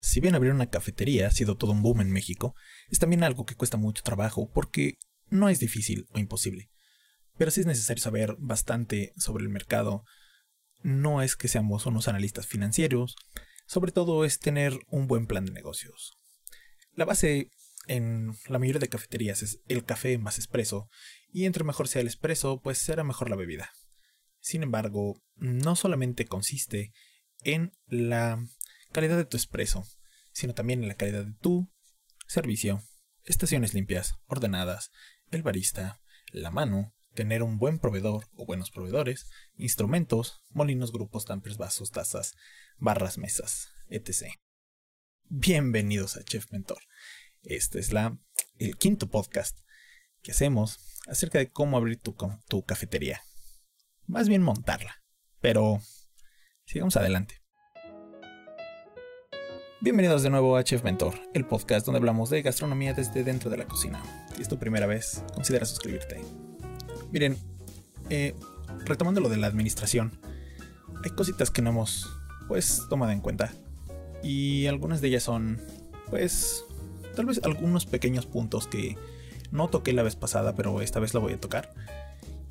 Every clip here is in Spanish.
Si bien abrir una cafetería ha sido todo un boom en México, es también algo que cuesta mucho trabajo porque no es difícil o imposible. Pero sí es necesario saber bastante sobre el mercado. No es que seamos unos analistas financieros, sobre todo es tener un buen plan de negocios. La base en la mayoría de cafeterías es el café más espresso, y entre mejor sea el espresso, pues será mejor la bebida. Sin embargo, no solamente consiste en la calidad de tu espresso, sino también en la calidad de tu servicio, estaciones limpias, ordenadas, el barista, la mano, tener un buen proveedor o buenos proveedores, instrumentos, molinos, grupos, tampers, vasos, tazas, barras, mesas, etc. Bienvenidos a Chef Mentor. Este es la, el quinto podcast que hacemos acerca de cómo abrir tu, tu cafetería. Más bien montarla. Pero sigamos adelante. Bienvenidos de nuevo a Chef Mentor, el podcast donde hablamos de gastronomía desde dentro de la cocina. Si es tu primera vez, considera suscribirte. Miren, eh, retomando lo de la administración, hay cositas que no hemos, pues, tomado en cuenta. Y algunas de ellas son, pues, tal vez algunos pequeños puntos que no toqué la vez pasada, pero esta vez la voy a tocar.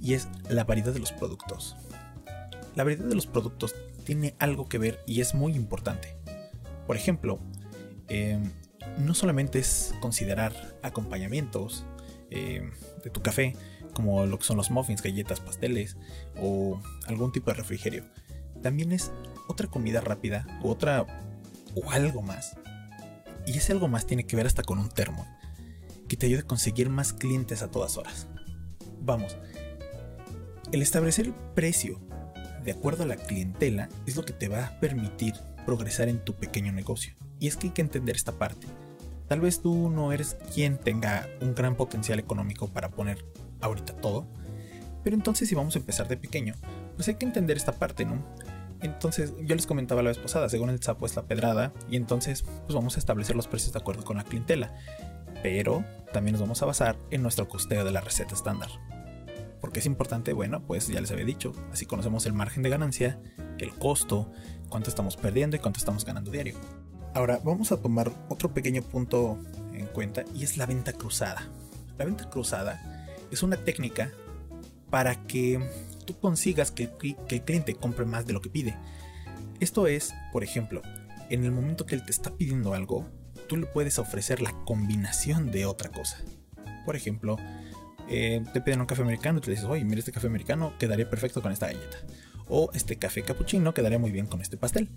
Y es la variedad de los productos. La variedad de los productos tiene algo que ver y es muy importante. Por ejemplo, em, no solamente es considerar acompañamientos em, de tu café, como lo que son los muffins, galletas, pasteles o algún tipo de refrigerio. También es otra comida rápida o otra o algo más. Y ese algo más tiene que ver hasta con un termo que te ayude a conseguir más clientes a todas horas. Vamos, el establecer el precio de acuerdo a la clientela es lo que te va a permitir progresar en tu pequeño negocio. Y es que hay que entender esta parte. Tal vez tú no eres quien tenga un gran potencial económico para poner ahorita todo, pero entonces si vamos a empezar de pequeño, pues hay que entender esta parte, ¿no? Entonces, yo les comentaba la vez pasada, según el sapo es la pedrada, y entonces pues vamos a establecer los precios de acuerdo con la clientela. Pero también nos vamos a basar en nuestro costeo de la receta estándar. Porque es importante? Bueno, pues ya les había dicho, así conocemos el margen de ganancia, el costo, cuánto estamos perdiendo y cuánto estamos ganando diario. Ahora vamos a tomar otro pequeño punto en cuenta y es la venta cruzada. La venta cruzada es una técnica para que tú consigas que, el cliente compre más de lo que pide. Esto es, por ejemplo, en el momento que él te está pidiendo algo, tú le puedes ofrecer la combinación de otra cosa. Por ejemplo, eh, te piden un café americano y te dices, oye, mira este café americano quedaría perfecto con esta galleta. O este café cappuccino quedaría muy bien con este pastel.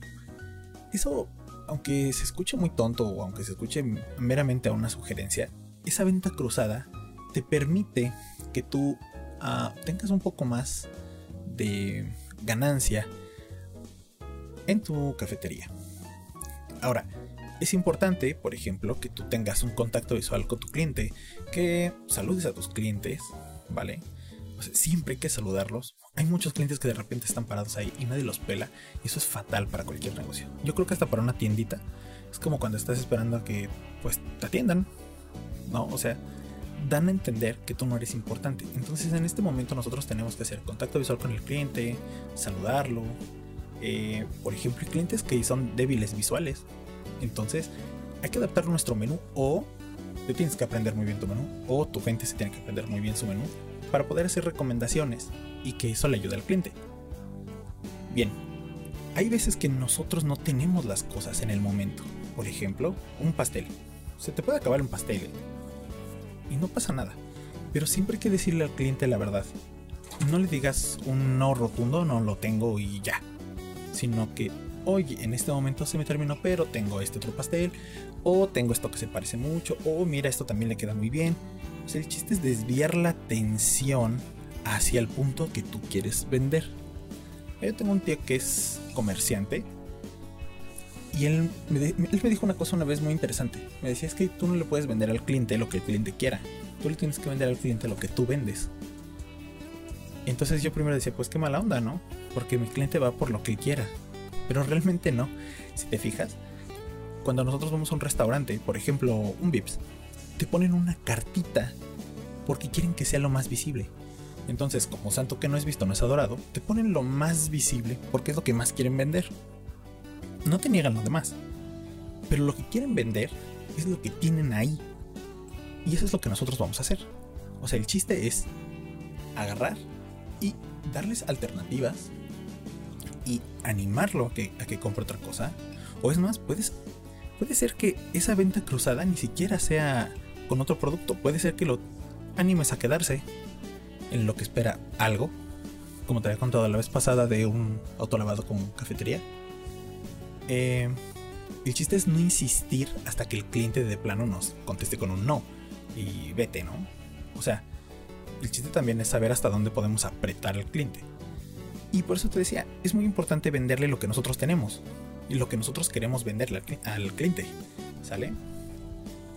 Eso, aunque se escuche muy tonto o aunque se escuche meramente a una sugerencia, esa venta cruzada te permite que tú ah, tengas un poco más de ganancia en tu cafetería. Ahora, es importante, por ejemplo, que tú tengas un contacto visual con tu cliente, que saludes a tus clientes, ¿vale? siempre hay que saludarlos. Hay muchos clientes que de repente están parados ahí y nadie los pela. Y eso es fatal para cualquier negocio. Yo creo que hasta para una tiendita. Es como cuando estás esperando a que pues te atiendan. ¿No? O sea, dan a entender que tú no eres importante. Entonces en este momento nosotros tenemos que hacer contacto visual con el cliente, saludarlo. Eh, por ejemplo, hay clientes que son débiles visuales. Entonces hay que adaptar nuestro menú o tú tienes que aprender muy bien tu menú o tu gente se tiene que aprender muy bien su menú para poder hacer recomendaciones y que eso le ayude al cliente. Bien, hay veces que nosotros no tenemos las cosas en el momento. Por ejemplo, un pastel. Se te puede acabar un pastel y no pasa nada. Pero siempre hay que decirle al cliente la verdad. No le digas un no rotundo, no lo tengo y ya. Sino que, oye, en este momento se me terminó, pero tengo este otro pastel. O tengo esto que se parece mucho. O mira, esto también le queda muy bien. el chiste es desviar la atención hacia el punto que tú quieres vender. Yo tengo un tío que es comerciante y él me, dijo una cosa una vez muy interesante. Me decía, es que tú no le puedes vender al cliente lo que el cliente quiera. Tú le tienes que vender al cliente lo que tú vendes. Entonces yo primero decía, pues qué mala onda, ¿no? Porque mi cliente va por lo que quiera. Pero realmente no. Si te fijas, cuando nosotros vamos a un restaurante, por ejemplo, un Vips, te ponen una cartita porque quieren que sea lo más visible. Entonces, como santo que no es visto no es adorado, te ponen lo más visible porque es lo que más quieren vender. No te niegan lo demás. Pero lo que quieren vender es lo que tienen ahí. Y eso es lo que nosotros vamos a hacer. O sea, el chiste es agarrar y darles alternativas y animarlo a que, a que compre otra cosa. O es más, puedes, puede ser que esa venta cruzada ni siquiera sea con otro producto. Puede ser que lo animes a quedarse en lo que espera algo. Como te había contado la vez pasada de un autolavado con cafetería. Eh, el chiste es no insistir hasta que el cliente de plano nos conteste con un no. Y vete, ¿no? O sea, el chiste también es saber hasta dónde podemos apretar al cliente. Y por eso te decía, es muy importante venderle lo que nosotros tenemos y lo que nosotros queremos venderle al cliente. ¿Sale?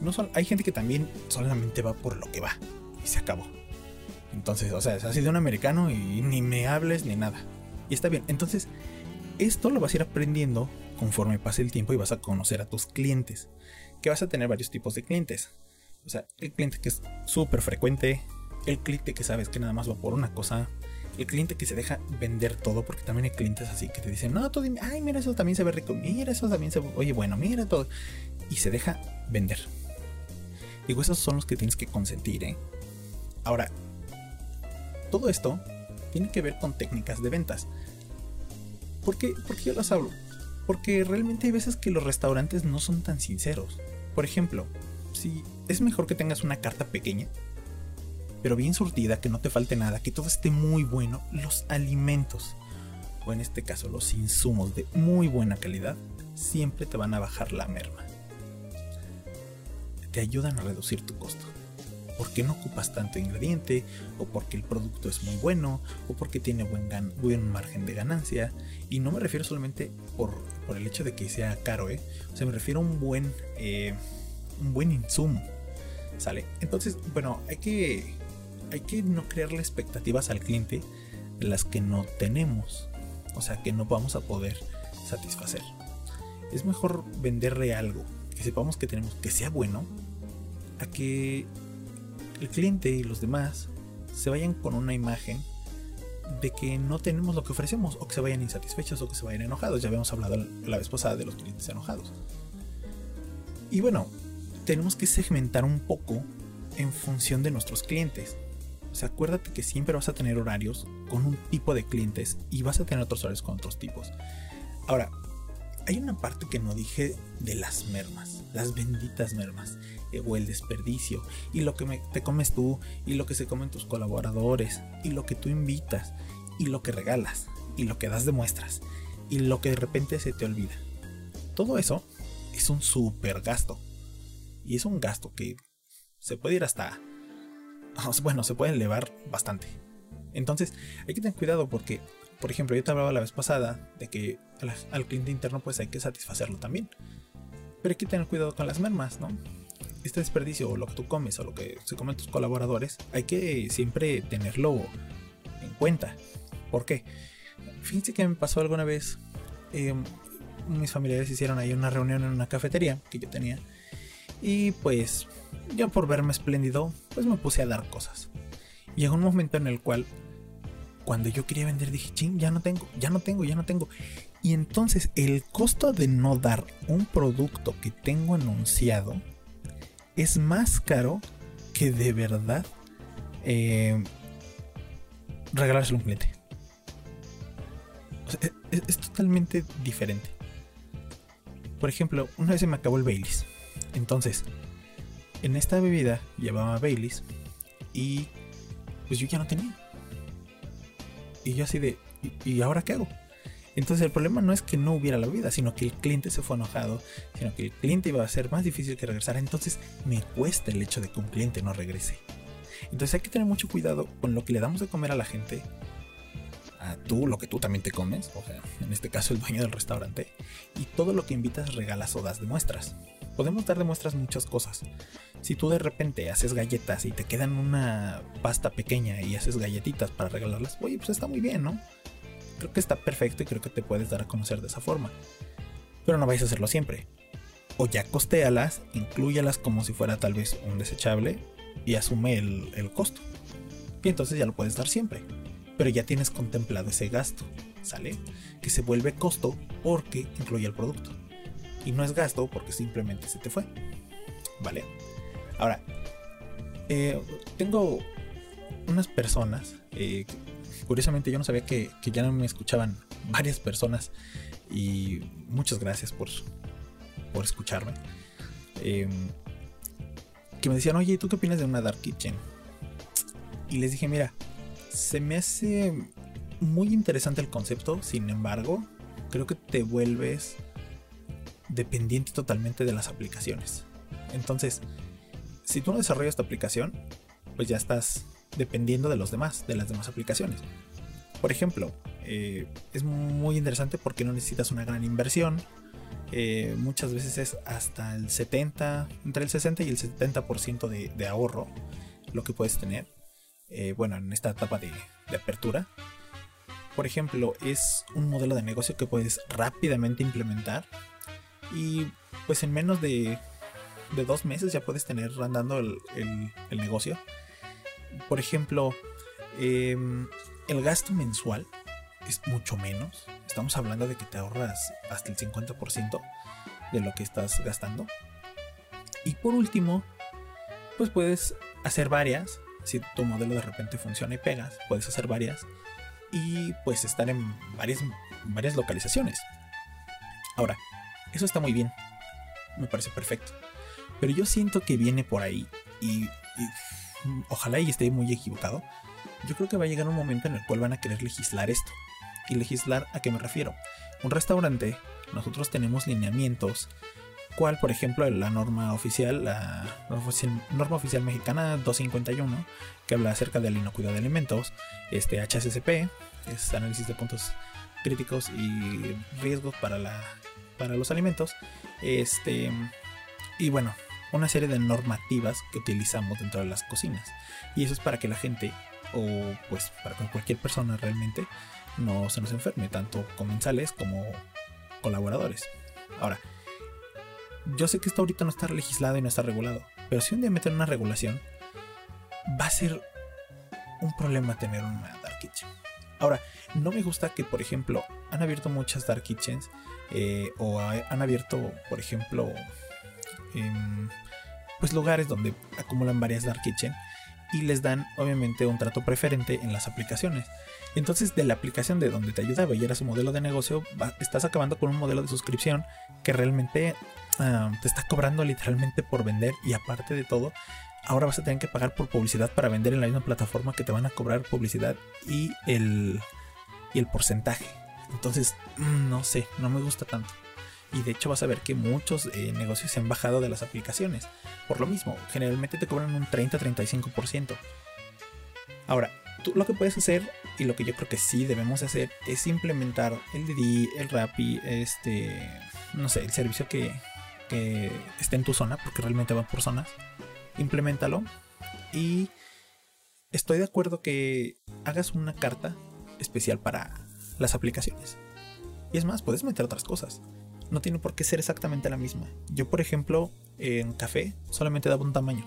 No hay gente que también solamente va por lo que va y se acabó. Entonces, o sea, es así de un americano y ni me hables ni nada. Y está bien. Entonces, esto lo vas a ir aprendiendo conforme pase el tiempo y vas a conocer a tus clientes. Que vas a tener varios tipos de clientes. O sea, el cliente que es súper frecuente, el cliente que sabes que nada más va por una cosa, el cliente que se deja vender todo, porque también hay clientes así que te dicen, no, tú dime, ay, mira, eso también se ve rico, mira, eso también se oye, bueno, mira todo. Y se deja vender. Digo, esos son los que tienes que consentir, ¿eh? Ahora, todo esto tiene que ver con técnicas de ventas. ¿Por qué, ¿Por qué yo las hablo? Porque realmente hay veces que los restaurantes no son tan sinceros. Por ejemplo, si es mejor que tengas una carta pequeña pero bien surtida, que no te falte nada, que todo esté muy bueno, los alimentos, o en este caso los insumos de muy buena calidad, siempre te van a bajar la merma. Te ayudan a reducir tu costo. Porque no ocupas tanto ingrediente, o porque el producto es muy bueno, o porque tiene buen, buen margen de ganancia. Y no me refiero solamente por, el hecho de que sea caro, ¿eh? O sea, me refiero a un buen, eh, un buen insumo. ¿Sale? Entonces, bueno, hay que hay que no crearle expectativas al cliente las que no tenemos, o sea, que no vamos a poder satisfacer. Es mejor venderle algo que sepamos que tenemos, que sea bueno, a que el cliente y los demás se vayan con una imagen de que no tenemos lo que ofrecemos, o que se vayan insatisfechos, o que se vayan enojados. Ya habíamos hablado la vez pasada de los clientes enojados. Y bueno, tenemos que segmentar un poco en función de nuestros clientes. O sea, acuérdate que siempre vas a tener horarios con un tipo de clientes y vas a tener otros horarios con otros tipos. Ahora, hay una parte que no dije de las mermas, las benditas mermas, eh, o el desperdicio, y lo que te comes tú, y lo que se comen tus colaboradores, y lo que tú invitas, y lo que regalas, y lo que das de muestras, y lo que de repente se te olvida. Todo eso es un super gasto. Y es un gasto que se puede ir hasta bueno, se puede elevar bastante. Entonces, hay que tener cuidado porque, por ejemplo, yo te hablaba la vez pasada de que al, cliente interno pues hay que satisfacerlo también. Pero hay que tener cuidado con las mermas, ¿no? Este desperdicio o lo que tú comes o lo que se comen tus colaboradores, hay que siempre tenerlo en cuenta. ¿Por qué? Fíjense que me pasó alguna vez, em, mis familiares hicieron ahí una reunión en una cafetería que yo tenía. Y pues yo por verme espléndido, pues me puse a dar cosas. Llegó un momento en el cual, cuando yo quería vender, dije, ching, ya no tengo, ya no tengo, ya no tengo. Y entonces el costo de no dar un producto que tengo anunciado es más caro que de verdad eh, regalárselo a un cliente. es, es, totalmente diferente. Por ejemplo, una vez se me acabó el Baileys. Entonces, en esta bebida llevaba Baileys y pues yo ya no tenía. Y yo así de, ¿y, ahora qué hago? Entonces el problema no es que no hubiera la bebida, sino que el cliente se fue enojado, sino que el cliente iba a ser más difícil que regresar. Entonces me cuesta el hecho de que un cliente no regrese. Entonces hay que tener mucho cuidado con lo que le damos de comer a la gente, a tú, lo que tú también te comes, o sea, en este caso el dueño del restaurante, y todo lo que invitas regalas o das de muestras. Podemos dar de muestras muchas cosas. Si tú de repente haces galletas y te quedan una pasta pequeña y haces galletitas para regalarlas, oye, pues está muy bien, ¿no? Creo que está perfecto y creo que te puedes dar a conocer de esa forma. Pero no vais a hacerlo siempre. O ya costéalas, incluyalas como si fuera tal vez un desechable y asume el, el costo. Y entonces ya lo puedes dar siempre. Pero ya tienes contemplado ese gasto, ¿sale? Que se vuelve costo porque incluye el producto. Y no es gasto porque simplemente se te fue. ¿Vale? Ahora, eh, tengo unas personas, eh, curiosamente yo no sabía que, ya no me escuchaban varias personas y muchas gracias por, por escucharme. Em, que me decían, oye, ¿tú qué opinas de una Dark Kitchen? Y les dije, mira, se me hace muy interesante el concepto, sin embargo, creo que te vuelves dependiente totalmente de las aplicaciones. Entonces, si tú no desarrollas tu aplicación, pues ya estás dependiendo de los demás, de las demás aplicaciones. Por ejemplo, eh, es muy interesante porque no necesitas una gran inversión. Eh, muchas veces es hasta el 70, entre el 60 y el 70% de, de, ahorro lo que puedes tener. Eh, bueno, en esta etapa de, de apertura. Por ejemplo, es un modelo de negocio que puedes rápidamente implementar y pues en menos de, de dos meses ya puedes tener andando el, el, negocio. Por ejemplo, em, el gasto mensual es mucho menos. Estamos hablando de que te ahorras hasta el 50% de lo que estás gastando. Y por último, pues puedes hacer varias. Si tu modelo de repente funciona y pegas, puedes hacer varias. Y pues estar en varias, varias localizaciones. Ahora, eso está muy bien. Me parece perfecto. Pero yo siento que viene por ahí y, ojalá y esté muy equivocado. Yo creo que va a llegar un momento en el cual van a querer legislar esto. ¿Y legislar a qué me refiero? Un restaurante, nosotros tenemos lineamientos, cual por ejemplo la norma oficial, la norma oficial mexicana 251, que habla acerca de la inocuidad de alimentos, este HSCP, es análisis de puntos críticos y riesgos para la para los alimentos. Este, y bueno, una serie de normativas que utilizamos dentro de las cocinas. Y eso es para que la gente, o pues para que cualquier persona realmente, no se nos enferme, tanto comensales como colaboradores. Ahora, yo sé que esto ahorita no está legislado y no está regulado, pero si un día meten una regulación, va a ser un problema tener una dark kitchen. Ahora, no me gusta que, por ejemplo, han abierto muchas dark kitchens eh, o han abierto, por ejemplo, em, pues lugares donde acumulan varias dark kitchen y les dan obviamente un trato preferente en las aplicaciones. Entonces de la aplicación de donde te ayudaba y era su modelo de negocio, estás acabando con un modelo de suscripción que realmente ah, te está cobrando literalmente por vender y aparte de todo, ahora vas a tener que pagar por publicidad para vender en la misma plataforma que te van a cobrar publicidad y el, y el porcentaje. Entonces, mm, no sé, no me gusta tanto. Y de hecho vas a ver que muchos eh, negocios se han bajado de las aplicaciones. Por lo mismo, generalmente te cobran un 30-35%. Ahora, tú lo que puedes hacer y lo que yo creo que sí debemos hacer es implementar el Didi, el Rappi, este, no sé, el servicio que, que esté en tu zona, porque realmente va por zonas. Implementalo y estoy de acuerdo que hagas una carta especial para las aplicaciones. Y es más, puedes meter otras cosas. No tiene por qué ser exactamente la misma. Yo, por ejemplo, en café solamente daba un tamaño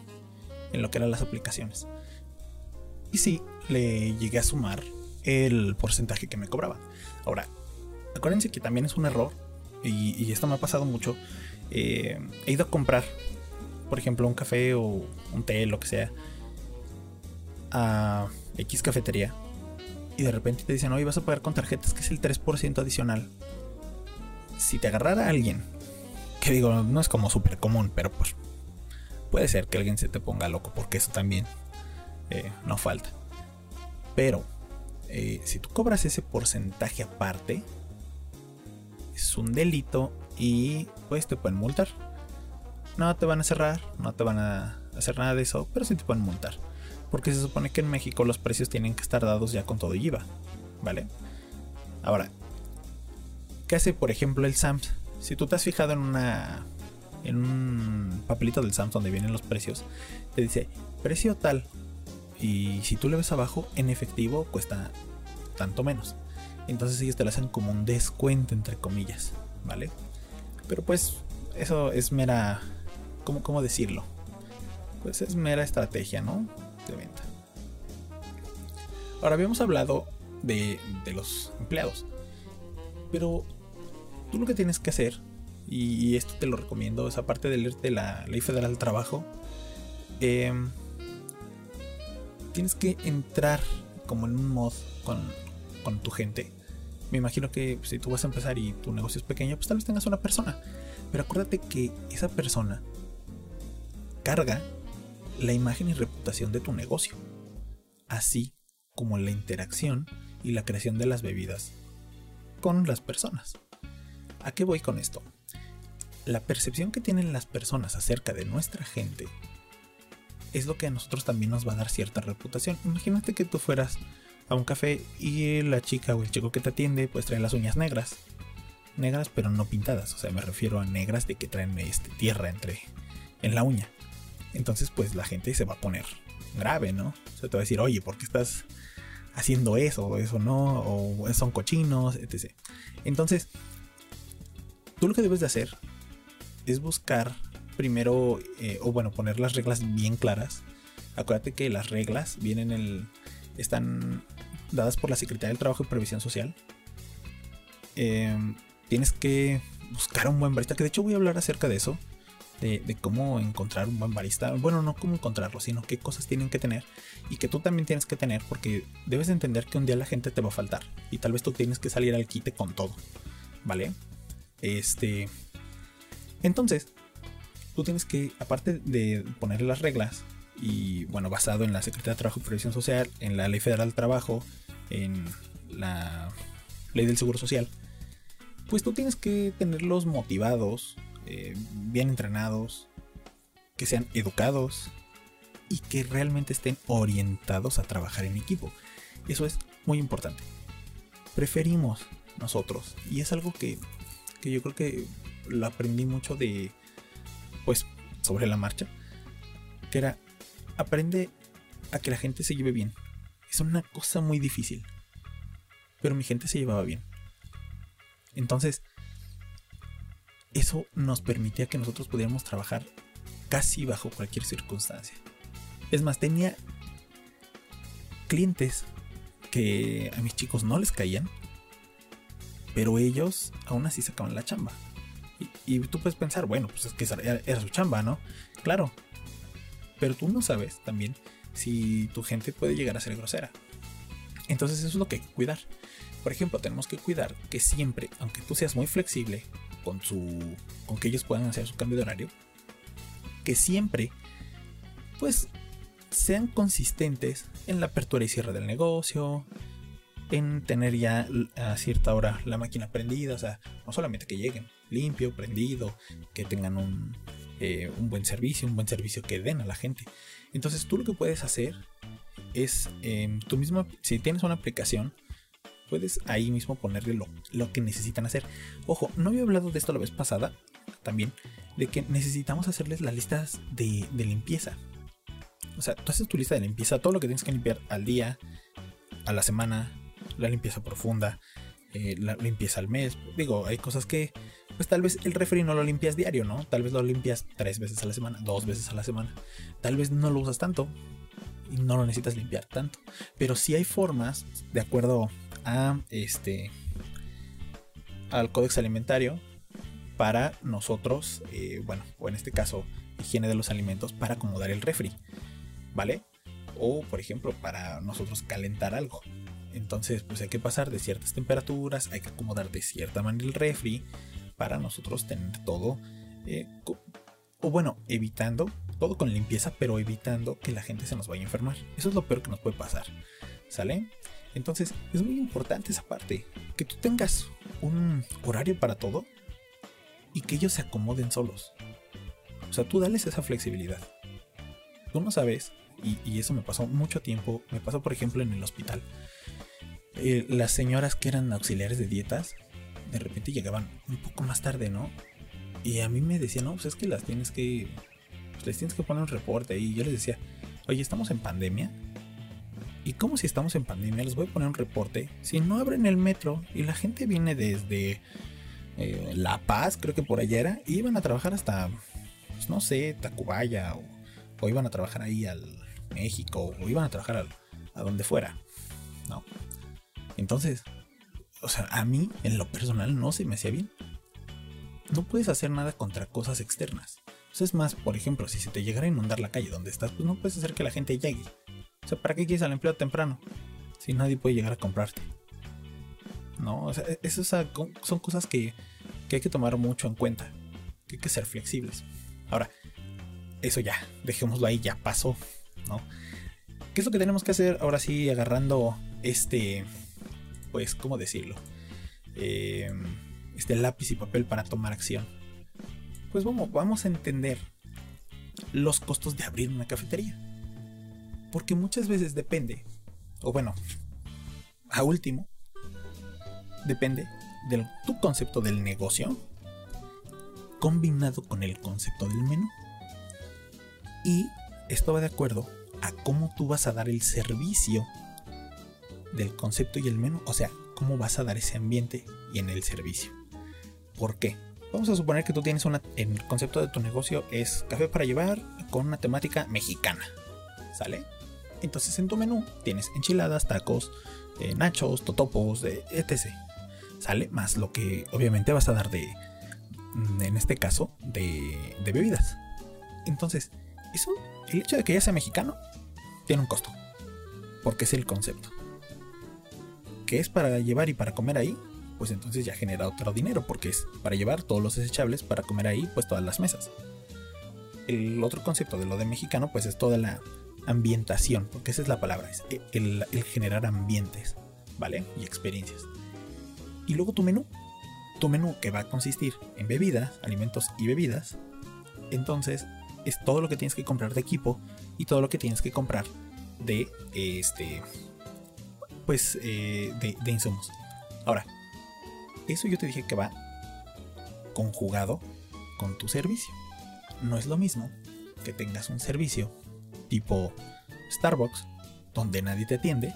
en lo que eran las aplicaciones. Y sí, le llegué a sumar el porcentaje que me cobraba. Ahora, acuérdense que también es un error, y, esto me ha pasado mucho. Eh, he ido a comprar, por ejemplo, un café o un té, lo que sea, a X cafetería y de repente te dicen, oye, vas a pagar con tarjetas, que es el 3% adicional. Si te agarrara alguien, que digo, no es como súper común, pero pues puede ser que alguien se te ponga loco, porque eso también eh, no falta. Pero eh, si tú cobras ese porcentaje aparte, es un delito y pues te pueden multar. No te van a cerrar, no te van a hacer nada de eso, pero sí te pueden multar porque se supone que en México los precios tienen que estar dados ya con todo IVA, ¿vale? Ahora, ¿qué hace por ejemplo el SAMS? Si tú te has fijado en una en un papelito del SAMS donde vienen los precios, te dice precio tal y si tú le ves abajo en efectivo cuesta tanto menos. Entonces ellos te lo hacen como un descuento entre comillas, ¿vale? Pero pues eso es mera ¿cómo, cómo decirlo? Pues es mera estrategia, ¿no? De. Ahora habíamos hablado de, los empleados. Pero tú lo que tienes que hacer y esto te lo recomiendo, esa parte de leerte la Ley Federal del Trabajo, em, tienes que entrar como en un mod con tu gente. Me imagino que si tú vas a empezar y tu negocio es pequeño, pues tal vez tengas una persona. Pero acuérdate que esa persona carga la imagen y reputación de tu negocio, así como la interacción y la creación de las bebidas con las personas. ¿A qué voy con esto? La percepción que tienen las personas acerca de nuestra gente es lo que a nosotros también nos va a dar cierta reputación. Imagínate que tú fueras a un café y la chica o el chico que te atiende pues trae las uñas negras. Negras pero no pintadas, o sea, me refiero a negras de que traen este, tierra entre en la uña. Entonces pues la gente se va a poner grave, ¿no? O sea, te va a decir, oye, ¿por qué estás haciendo eso o eso no? O son cochinos, etc. Entonces, tú lo que debes de hacer es buscar primero, eh, o bueno, poner las reglas bien claras. Acuérdate que las reglas vienen el, están dadas por la Secretaría del Trabajo y Previsión Social. Em, tienes que buscar un buen barista, que de hecho voy a hablar acerca de eso, de, cómo encontrar un buen barista. Bueno, no cómo encontrarlo, sino qué cosas tienen que tener y que tú también tienes que tener, porque debes entender que un día la gente te va a faltar y tal vez tú tienes que salir al quite con todo, ¿vale? Este. Entonces, tú tienes que, aparte de poner las reglas, y bueno, basado en la Secretaría de Trabajo y Previsión Social, en la Ley Federal del Trabajo, en la Ley del Seguro Social, pues tú tienes que tenerlos motivados, eh, bien entrenados, que sean educados y que realmente estén orientados a trabajar en equipo. Eso es muy importante. Preferimos nosotros, y es algo que, que yo creo que lo aprendí mucho de pues sobre la marcha, que era aprende a que la gente se lleve bien. Es una cosa muy difícil, pero mi gente se llevaba bien. Entonces, eso nos permitía que nosotros pudiéramos trabajar casi bajo cualquier circunstancia. Es más, tenía clientes que a mis chicos no les caían, pero ellos aún así sacaban la chamba. Y, tú puedes pensar, bueno, pues es que era, su chamba, ¿no? Claro. Pero tú no sabes también si tu gente puede llegar a ser grosera. Entonces eso es lo que hay que cuidar. Por ejemplo, tenemos que cuidar que siempre, aunque tú seas muy flexible con su con que ellos puedan hacer su cambio de horario, que siempre pues sean consistentes en la apertura y cierre del negocio, en tener ya a cierta hora la máquina prendida, o sea, no solamente que lleguen limpio, prendido, que tengan un, eh, un buen servicio, un buen servicio que den a la gente. Entonces tú lo que puedes hacer es, eh, tú mismo, si tienes una aplicación, puedes ahí mismo ponerle lo, lo, que necesitan hacer. Ojo, no había hablado de esto la vez pasada, también, de que necesitamos hacerles las listas de, de limpieza. O sea, tú haces tu lista de limpieza, todo lo que tienes que limpiar al día, a la semana, la limpieza profunda, eh, la limpieza al mes. Digo, hay cosas que, pues tal vez el refri no lo limpias diario, ¿no? Tal vez lo limpias tres veces a la semana, dos veces a la semana. Tal vez no lo usas tanto y no lo necesitas limpiar tanto. Pero sí hay formas, de acuerdo este al códex alimentario, para nosotros, eh, bueno, o en este caso, higiene de los alimentos, para acomodar el refri, ¿vale? O, por ejemplo, para nosotros calentar algo. Entonces, pues hay que pasar de ciertas temperaturas, hay que acomodar de cierta manera el refri para nosotros tener todo, eh, o bueno, evitando, todo con limpieza, pero evitando que la gente se nos vaya a enfermar. Eso es lo peor que nos puede pasar, ¿sale? Entonces, es muy importante esa parte, que tú tengas un horario para todo y que ellos se acomoden solos. O sea, tú dales esa flexibilidad. Tú no sabes, y, eso me pasó mucho tiempo, me pasó por ejemplo en el hospital eh, las señoras que eran auxiliares de dietas, de repente llegaban un poco más tarde, ¿no? Y a mí me decían, no, pues es que las tienes que, pues les tienes que poner un reporte. Y yo les decía, oye, estamos en pandemia. ¿Y cómo si estamos en pandemia? Les voy a poner un reporte. Si no abren el metro y la gente viene desde eh, La Paz, creo que por allá era, y iban a trabajar hasta, pues no sé, Tacubaya, o, o iban a trabajar ahí al México, o iban a trabajar a donde fuera, ¿no? Entonces, o sea, a mí en lo personal no se me hacía bien. no puedes hacer nada contra cosas externas. es más, por ejemplo, si se te llegara a inundar la calle donde estás, pues no puedes hacer que la gente llegue. O sea, ¿para qué quieres al empleo temprano? Si nadie puede llegar a comprarte. No, o sea, e-, eso son cosas que, que hay que tomar mucho en cuenta. Que hay que ser flexibles. Ahora, eso ya, dejémoslo ahí, ya pasó, ¿no? ¿Qué es lo que tenemos que hacer ahora sí agarrando este, pues, ¿cómo decirlo? Eh, este lápiz y papel para tomar acción. Pues vamos a entender los costos de abrir una cafetería. Porque muchas veces depende, o bueno, a último, depende de tu concepto del negocio combinado con el concepto del menú. Y esto va de acuerdo a cómo tú vas a dar el servicio del concepto y el menú. O sea, cómo vas a dar ese ambiente y en el servicio. ¿Por qué? Vamos a suponer que tú tienes una. El concepto de tu negocio es café para llevar con una temática mexicana. ¿Sale? Entonces en tu menú tienes enchiladas, tacos, eh, nachos, totopos, etc. ¿Sale? Más lo que obviamente vas a dar de. Mm, en este caso, de, de bebidas. Entonces, eso, el hecho de que ya sea mexicano, tiene un costo. Porque es el concepto. Que es para llevar y para comer ahí, pues entonces ya genera otro dinero, porque es para llevar todos los desechables para comer ahí, pues todas las mesas. El otro concepto de lo de mexicano, pues es toda la ambientación, porque esa es la palabra, es el, generar ambientes, ¿vale? Y experiencias. Y luego tu menú, tu menú que va a consistir en bebidas, alimentos y bebidas, entonces es todo lo que tienes que comprar de equipo y todo lo que tienes que comprar de este pues eh, de insumos. Ahora, eso yo te dije que va conjugado con tu servicio. No es lo mismo que tengas un servicio tipo Starbucks, donde nadie te atiende,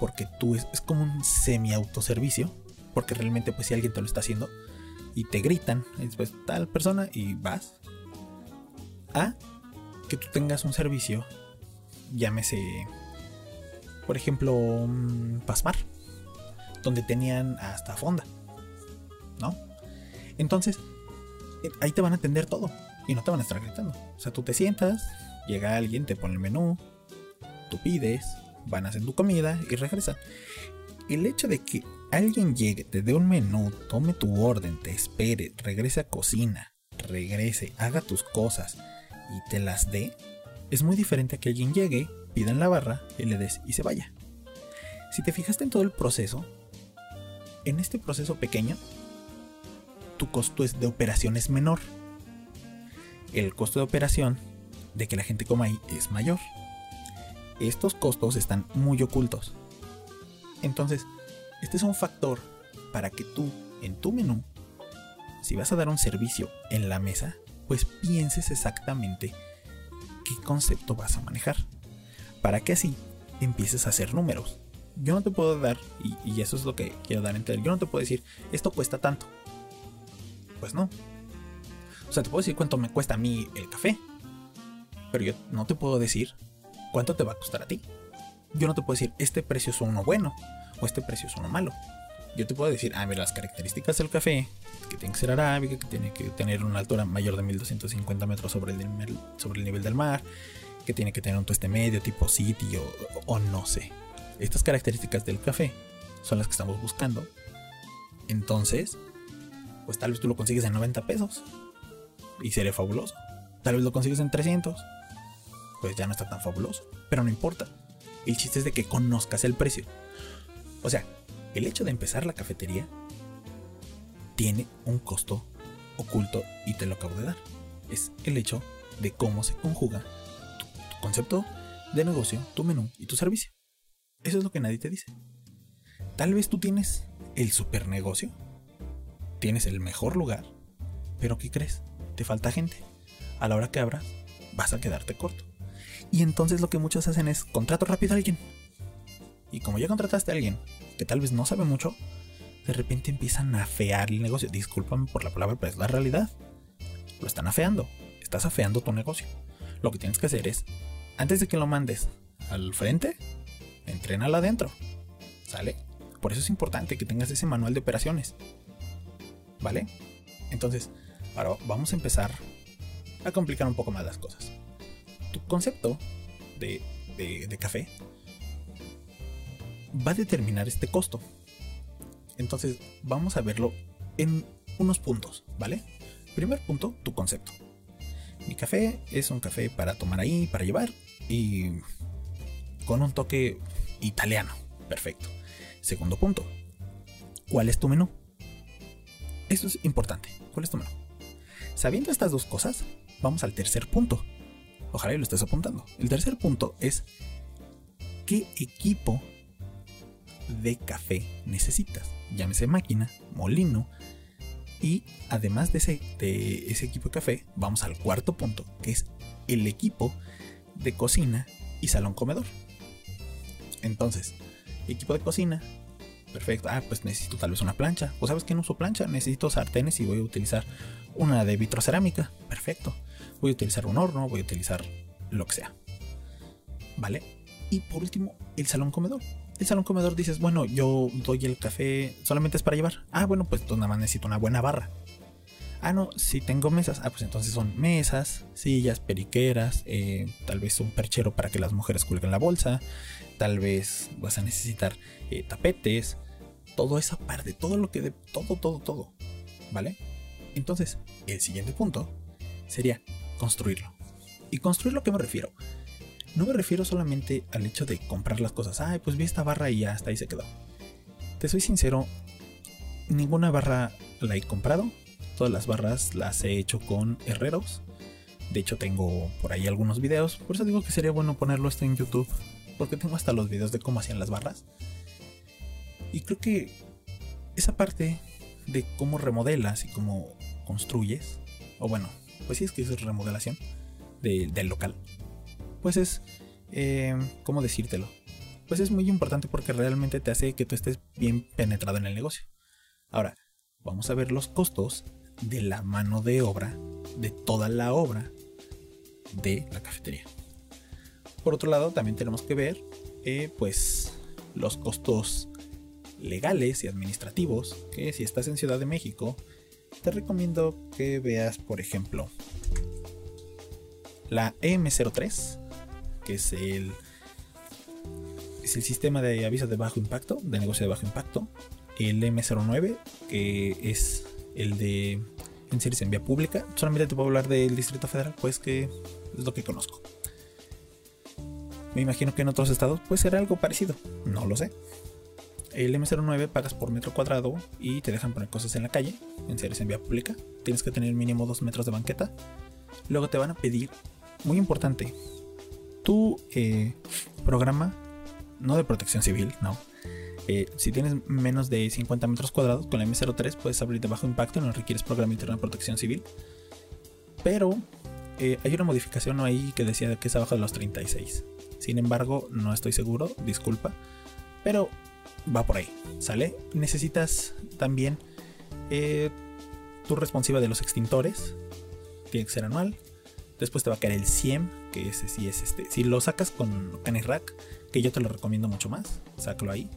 porque tú es, como un semi-autoservicio, porque realmente pues si alguien te lo está haciendo y te gritan, después tal persona y vas, a que tú tengas un servicio, llámese, por ejemplo, Pasmar, donde tenían hasta fonda ¿no? Entonces, eh, ahí te van a atender todo y no te van a estar gritando. O sea, tú te sientas, llega alguien, te pone el menú, tú pides, van a hacer tu comida y regresan. El hecho de que alguien llegue, te dé un menú, tome tu orden, te espere, regrese a cocina, regrese, haga tus cosas y te las dé, es muy diferente a que alguien llegue, pida en la barra y le des y se vaya. Si te fijaste en todo el proceso, en este proceso pequeño tu costo de operación es menor. El costo de operación de que la gente coma ahí es mayor. Estos costos están muy ocultos. Entonces, este es un factor para que tú, en tu menú, si vas a dar un servicio en la mesa, pues pienses exactamente qué concepto vas a manejar. Para que así empieces a hacer números. Yo no te puedo dar, y, eso es lo que quiero dar a entender, yo no te puedo decir, esto cuesta tanto. Pues no. O sea, te puedo decir cuánto me cuesta a mí el café. Pero yo no te puedo decir cuánto te va a costar a ti. Yo no te puedo decir, este precio es uno bueno o este precio es uno malo. Yo te puedo decir, ah, mira, las características del café, que tiene que ser arábica, que tiene que tener una altura mayor de 1250 metros sobre el, nivel, sobre el nivel del mar, que tiene que tener un tueste medio tipo City o, o no sé. Estas características del café son las que estamos buscando. Entonces, pues tal vez tú lo consigues en 90 pesos y sería fabuloso. Tal vez lo consigues en 300, pues ya no está tan fabuloso, pero no importa. El chiste es de que conozcas el precio. O sea, el hecho de empezar la cafetería tiene un costo oculto y te lo acabo de dar. Es el hecho de cómo se conjuga tu, concepto de negocio, tu menú y tu servicio. Eso es lo que nadie te dice. Tal vez tú tienes el super negocio tienes el mejor lugar, pero ¿qué crees? Te falta gente. A la hora que abras, vas a quedarte corto. Y entonces lo que muchos hacen es contrato rápido a alguien. Y como ya contrataste a alguien que tal vez no sabe mucho, de repente empiezan a afear el negocio. Discúlpame por la palabra, pero es la realidad. Lo están afeando. Estás afeando tu negocio. Lo que tienes que hacer es, antes de que lo mandes al frente, entrénalo adentro. ¿Sale? Por eso es importante que tengas ese manual de operaciones. ¿vale? Entonces, ahora vamos a empezar a complicar un poco más las cosas. Concepto de, de café va a determinar este costo. Entonces, vamos a verlo en unos puntos, ¿vale? Primer punto, tu concepto. Mi café es un café para tomar ahí, para llevar y con un toque italiano. Perfecto. Segundo punto, ¿cuál es tu menú? Esto es importante. ¿Cuál es tu menú? Sabiendo estas dos cosas, vamos al tercer punto. Ojalá y lo estés apuntando. El tercer punto es qué equipo de café necesitas. Llámese máquina, molino. Y además de ese, de ese equipo de café, vamos al cuarto punto, que es el equipo de cocina y salón comedor. Entonces, equipo de cocina, perfecto. Ah, pues necesito tal vez una plancha. ¿O sabes que no uso plancha? Necesito sartenes y voy a utilizar una de vitrocerámica. Perfecto. Voy a utilizar un horno, voy a utilizar lo que sea. ¿Vale? Y por último, el salón comedor el salón comedor dices, bueno, yo doy el café, solamente es para llevar. Ah, bueno, pues nada más necesito una buena barra. Ah, no, si tengo mesas. Ah, pues entonces son mesas, sillas, periqueras, eh, tal vez un perchero para que las mujeres cuelguen la bolsa. Tal vez vas a necesitar eh, tapetes. Todo esa parte, todo lo que de. Todo, todo, todo. ¿Vale? Entonces, el siguiente punto sería construirlo. ¿Y construir lo que me refiero? No me refiero solamente al hecho de comprar las cosas. Ay, pues vi esta barra y ya hasta ahí se quedó. Te soy sincero, ninguna barra la he comprado. Todas las barras las he hecho con herreros. De hecho, tengo por ahí algunos videos. Por eso digo que sería bueno ponerlo esto en YouTube. Porque tengo hasta los videos de cómo hacían las barras. Y creo que esa parte de cómo remodelas y cómo construyes. O bueno, pues sí es que es remodelación del local pues es, eh, ¿cómo decírtelo? Pues es muy importante porque realmente te hace que tú estés bien penetrado en el negocio. Ahora, vamos a ver los costos de la mano de obra, de toda la obra de la cafetería. Por otro lado, también tenemos que ver, eh, pues, los costos legales y administrativos, que si estás en Ciudad de México, te recomiendo que veas, por ejemplo, la EM03, que es el, es el sistema de aviso de bajo impacto, de negocio de bajo impacto. El M09, que es el de en series en vía pública. Solamente te puedo hablar del Distrito Federal, pues que es lo que conozco. Me imagino que en otros estados puede ser algo parecido, no lo sé. El M09 pagas por metro cuadrado y te dejan poner cosas en la calle, en series en vía pública. Tienes que tener mínimo 2 metros de banqueta. Luego te van a pedir, muy importante, tu eh, programa, no de protección civil, no. Eh, si tienes menos de 50 metros cuadrados con la M03 puedes abrir de bajo impacto, no requieres programa interno de protección civil. Pero eh, hay una modificación ahí que decía que es abajo de los 36. Sin embargo, no estoy seguro, disculpa. Pero va por ahí, ¿sale? Necesitas también tu responsiva de los extintores. Tiene que ser anual. Después te va a caer el CIEM, que ese sí es este. Si lo sacas con Rack, que yo te lo recomiendo mucho más, sácalo ahí.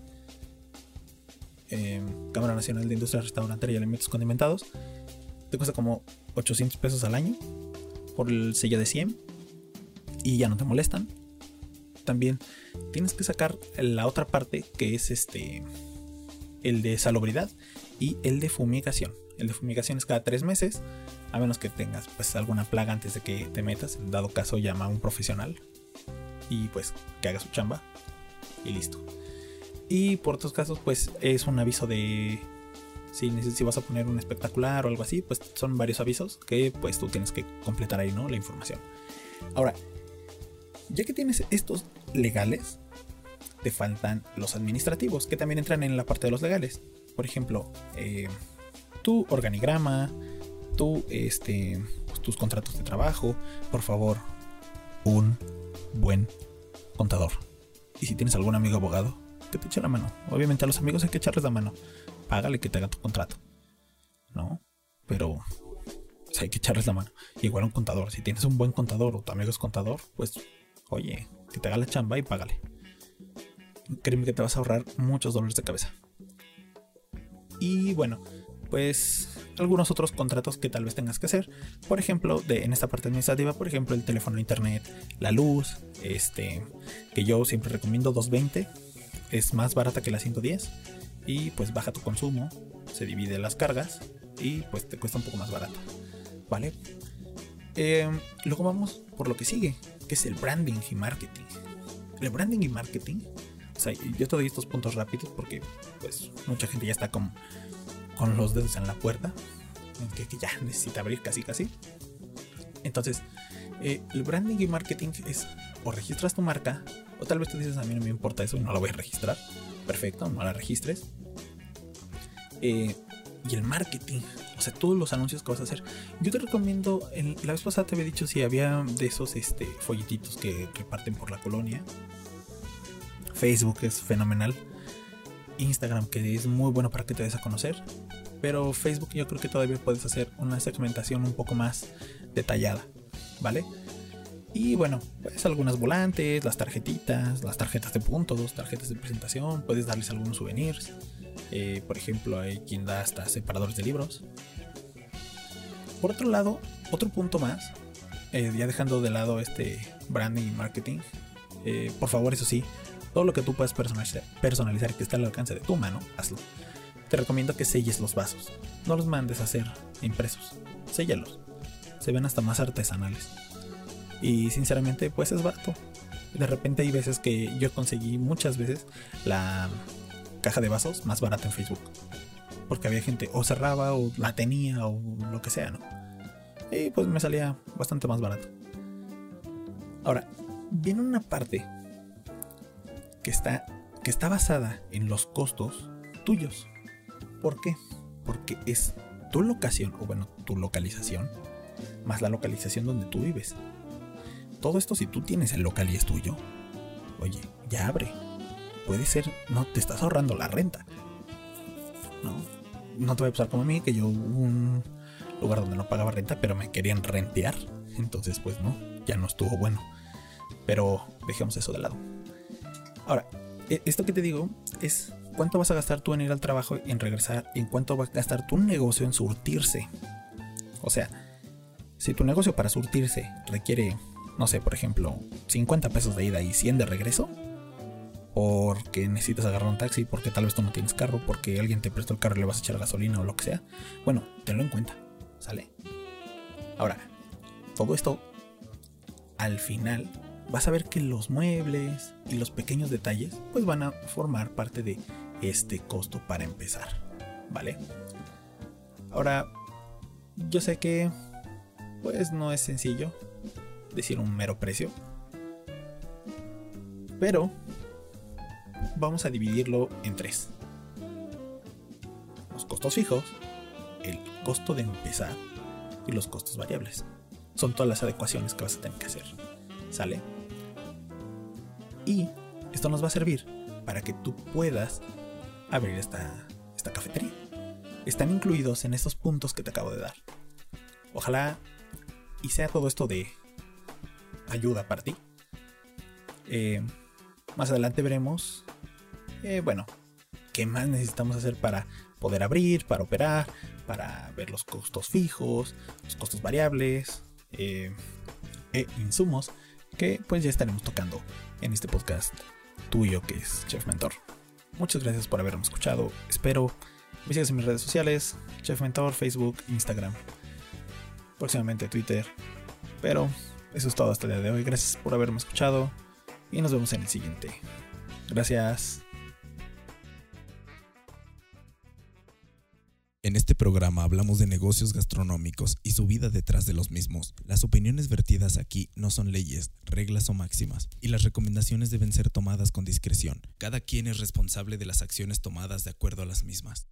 Em, Cámara Nacional de Industria Restaurantera y Alimentos Condimentados. Te cuesta como 800 pesos al año por el sello de CIEM y ya no te molestan. También tienes que sacar la otra parte que es este el de salubridad y el de fumigación. El de fumigación es cada tres meses, a menos que tengas pues alguna plaga antes de que te metas. En dado caso, llama a un profesional y pues que haga su chamba y listo. Y por otros casos, pues es un aviso de si, si vas a poner un espectacular o algo así, pues son varios avisos que pues tú tienes que completar ahí, ¿no? La información. Ahora, ya que tienes estos legales, te faltan los administrativos, que también entran en la parte de los legales. Por ejemplo, eh, tu organigrama, tu, este, pues, tus contratos de trabajo, por favor, un buen contador. Y si tienes algún amigo abogado, que te eche la mano. Obviamente a los amigos hay que echarles la mano. Págale que te haga tu contrato. ¿No? Pero hay que echarles la mano. igual un contador. Si tienes un buen contador o tu amigo es contador, pues oye, que te haga la chamba y págale. Créeme que te vas a ahorrar muchos dolores de cabeza. Y bueno, pues algunos otros contratos que tal vez tengas que hacer. Por ejemplo, de, en esta parte administrativa, por ejemplo, el teléfono, internet, la luz, este, que yo siempre recomiendo 220, es más barata que la 110 y pues baja tu consumo, se divide las cargas y pues te cuesta un poco más barato, ¿vale? Em, luego vamos por lo que sigue, que es el branding y marketing. El branding y marketing, o sea, yo te doy estos puntos rápidos porque pues mucha gente ya está con, con los dedos en la puerta, que, ya necesita abrir casi casi. Entonces, eh, el branding y marketing es o registras tu marca, o tal vez tú dices a mí no me importa eso no la voy a registrar. Perfecto, no la registres. Eh, y el marketing, o sea, todos los anuncios que vas a hacer. Yo te recomiendo, la vez pasada te había dicho si había de esos este, folletitos que reparten por la colonia. Facebook es fenomenal. Instagram, que es muy bueno para que te des a conocer. Pero Facebook yo creo que todavía puedes hacer una segmentación un poco más detallada, ¿vale? Y bueno, pues algunas volantes, las tarjetitas, las tarjetas de puntos, tarjetas de presentación, puedes darles algunos souvenirs. Eh, por ejemplo, hay quien da hasta separadores de libros. Por otro lado, otro punto más, eh, ya dejando de lado este branding y marketing, eh, por favor, eso sí, todo lo que tú puedas personalizar, personalizar que esté al alcance de tu mano, hazlo. Te recomiendo que selles los vasos, no los mandes a hacer impresos, séllalos. Se ven hasta más artesanales. Y sinceramente, pues es barato. De repente hay veces que yo conseguí muchas veces la caja de vasos más barata en Facebook. Porque había gente o cerraba o la tenía o lo que sea, ¿no? Y pues me salía bastante más barato. Ahora, viene una parte que está, que está basada en los costos tuyos. ¿Por qué? Porque es tu locación, o bueno, tu localización, más la localización donde tú vives. Todo esto si tú tienes el local y es tuyo, oye, ya abre puede ser, no te estás ahorrando la renta. No, no te va a pasar como a mí, que yo un lugar donde no pagaba renta, pero me querían rentear. Entonces, pues no, ya no estuvo bueno. Pero dejemos eso de lado. Ahora, e, esto que te digo es cuánto vas a gastar tú en ir al trabajo y en regresar, y en cuánto va a gastar tu negocio en surtirse. O sea, si tu negocio para surtirse requiere, no sé, por ejemplo, 50 pesos de ida y 100 de regreso, porque necesitas agarrar un taxi, porque tal vez tú no tienes carro, porque alguien te prestó el carro y le vas a echar gasolina o lo que sea, bueno, tenlo en cuenta, ¿sale? Ahora, todo esto, al final, vas a ver que los muebles y los pequeños detalles, pues van a formar parte de este costo para empezar, ¿vale? Ahora, yo sé que, pues no es sencillo decir un mero precio, pero vamos a dividirlo en tres. Los costos fijos, el costo de empezar y los costos variables. Son todas las adecuaciones que vas a tener que hacer. ¿Sale? Y esto nos va a servir para que tú puedas abrir esta, esta cafetería. Están incluidos en estos puntos que te acabo de dar. Ojalá y sea todo esto de ayuda para ti. Eh, más adelante veremos eh, bueno, ¿qué más necesitamos hacer para poder abrir, para operar, para ver los costos fijos, los costos variables eh, e insumos que pues ya estaremos tocando en este podcast tuyo que es Chef Mentor. Muchas gracias por haberme escuchado. Espero me sigas en mis redes sociales, Chef Mentor, Facebook, Instagram, próximamente Twitter. Pero eso es todo hasta el día de hoy. Gracias por haberme escuchado y nos vemos en el siguiente. Gracias. En este programa hablamos de negocios gastronómicos y su vida detrás de los mismos. Las opiniones vertidas aquí no son leyes, reglas o máximas, y las recomendaciones deben ser tomadas con discreción. Cada quien es responsable de las acciones tomadas de acuerdo a las mismas.